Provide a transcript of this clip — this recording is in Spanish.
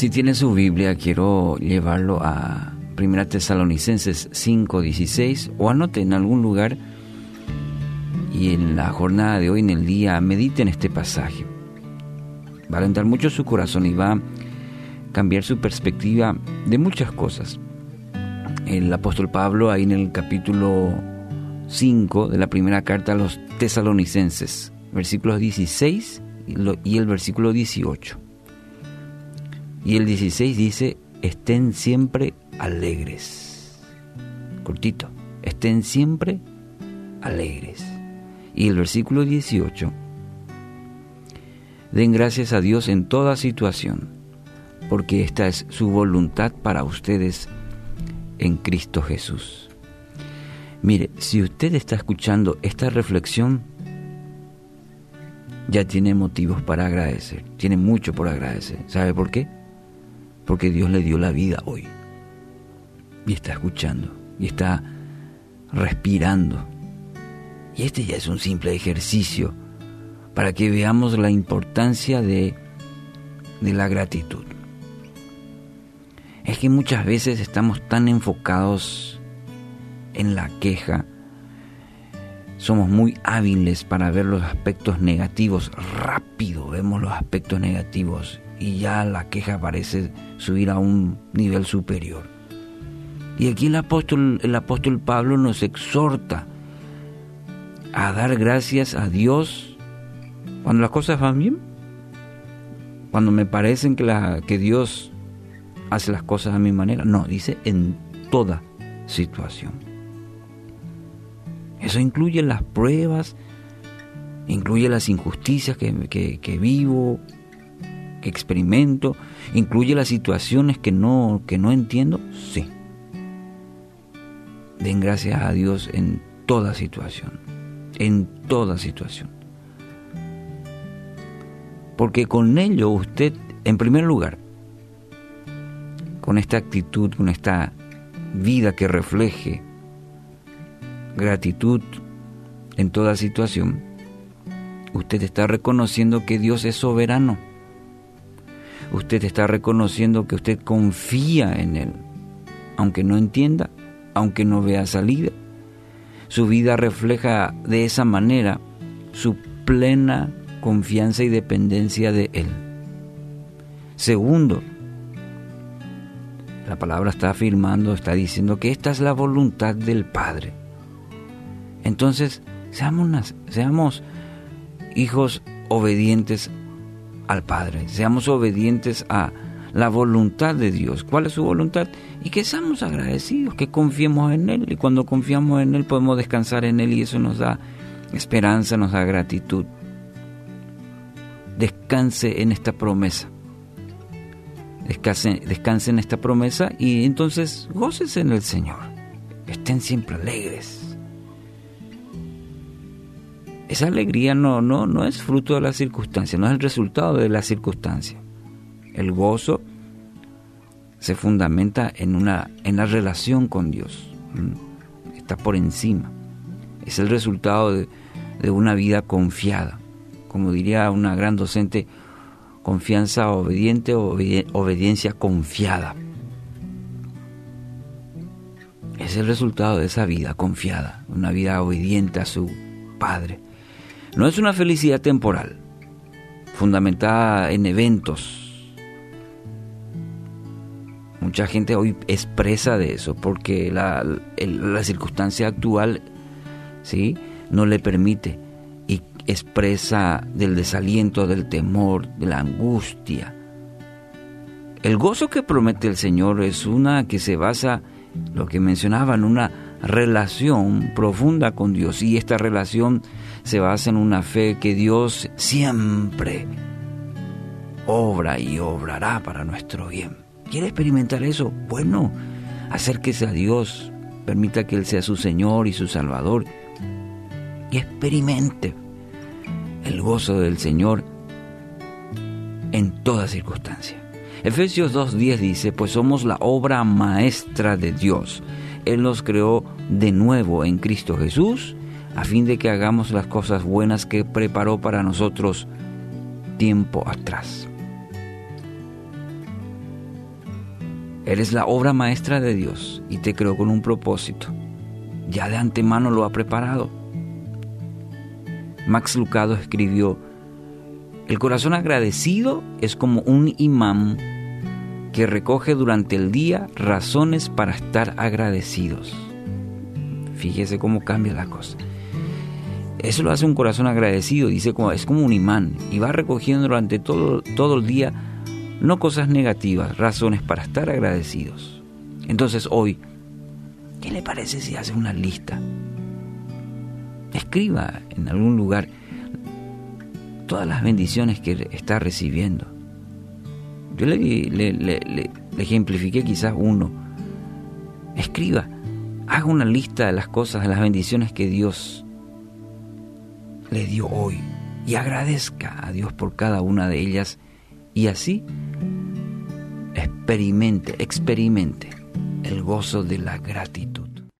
Si tiene su Biblia, quiero llevarlo a 1 Tesalonicenses 5:16 o anote en algún lugar y en la jornada de hoy, en el día, medite en este pasaje. Va a alentar mucho su corazón y va a cambiar su perspectiva de muchas cosas. El apóstol Pablo, ahí en el capítulo 5 de la primera carta a los tesalonicenses, versículos 16 y el versículo 18. Y el 16 dice, estén siempre alegres. Cortito, estén siempre alegres. Y el versículo 18, den gracias a Dios en toda situación, porque esta es su voluntad para ustedes en Cristo Jesús. Mire, si usted está escuchando esta reflexión, ya tiene motivos para agradecer, tiene mucho por agradecer. ¿Sabe por qué? Porque Dios le dio la vida hoy. Y está escuchando, y está respirando. Y este ya es un simple ejercicio para que veamos la importancia de, de la gratitud. Es que muchas veces estamos tan enfocados en la queja. Somos muy hábiles para ver los aspectos negativos. Rápido vemos los aspectos negativos y ya la queja parece subir a un nivel superior. Y aquí el apóstol, el apóstol Pablo nos exhorta a dar gracias a Dios cuando las cosas van bien. Cuando me parecen que, la, que Dios hace las cosas a mi manera. No, dice en toda situación. Eso incluye las pruebas, incluye las injusticias que, vivo, experimento, incluye las situaciones que no, que no entiendo, sí. Den gracias a Dios en toda situación, en toda situación. Porque con ello usted, en primer lugar, con esta actitud, con esta vida que refleje gratitud en toda situación, usted está reconociendo que Dios es soberano. Usted está reconociendo que usted confía en Él, aunque no entienda, aunque no vea salida. Su vida refleja de esa manera su plena confianza y dependencia de Él. Segundo, la palabra está afirmando, está diciendo que esta es la voluntad del Padre. Entonces, seamos, seamos hijos obedientes al Padre, seamos obedientes a la voluntad de Dios. ¿Cuál es su voluntad? Y que seamos agradecidos, que confiemos en Él. Y cuando confiamos en Él podemos descansar en Él y eso nos da esperanza, nos da gratitud. Descanse en esta promesa. Descanse, descanse en esta promesa y entonces gócese en el Señor. Estén siempre alegres esa alegría no, no, no es fruto de la circunstancia, no es el resultado de la circunstancia. El gozo se fundamenta en, una, en la relación con Dios, está por encima. Es el resultado de, una vida confiada. Como diría una gran docente, confianza obediente o obediencia confiada. Es el resultado de esa vida confiada, una vida obediente a su Padre. No es una felicidad temporal, fundamentada en eventos. Mucha gente hoy expresa de eso porque la, circunstancia actual ¿sí? no le permite y expresa del desaliento, del temor, de la angustia. El gozo que promete el Señor es una que se basa, lo que mencionaba, en una relación profunda con Dios y esta relación se basa en una fe que Dios siempre obra y obrará para nuestro bien. ¿Quiere experimentar eso? Bueno, acérquese a Dios, permita que Él sea su Señor y su Salvador y experimente el gozo del Señor en toda circunstancia. Efesios 2.10 dice, pues somos la obra maestra de Dios. Él nos creó de nuevo en Cristo Jesús a fin de que hagamos las cosas buenas que preparó para nosotros tiempo atrás. Eres la obra maestra de Dios y te creó con un propósito. Ya de antemano lo ha preparado. Max Lucado escribió, el corazón agradecido es como un imán que recoge durante el día razones para estar agradecidos. Fíjese cómo cambia la cosa. Eso lo hace un corazón agradecido, dice es como un imán y va recogiendo durante todo, todo el día no cosas negativas, razones para estar agradecidos. Entonces hoy, ¿qué le parece si hace una lista? Escriba en algún lugar todas las bendiciones que está recibiendo. Yo le, ejemplifiqué quizás uno. Escriba, haga una lista de las cosas, de las bendiciones que Dios le dio hoy y agradezca a Dios por cada una de ellas y así experimente, experimente el gozo de la gratitud.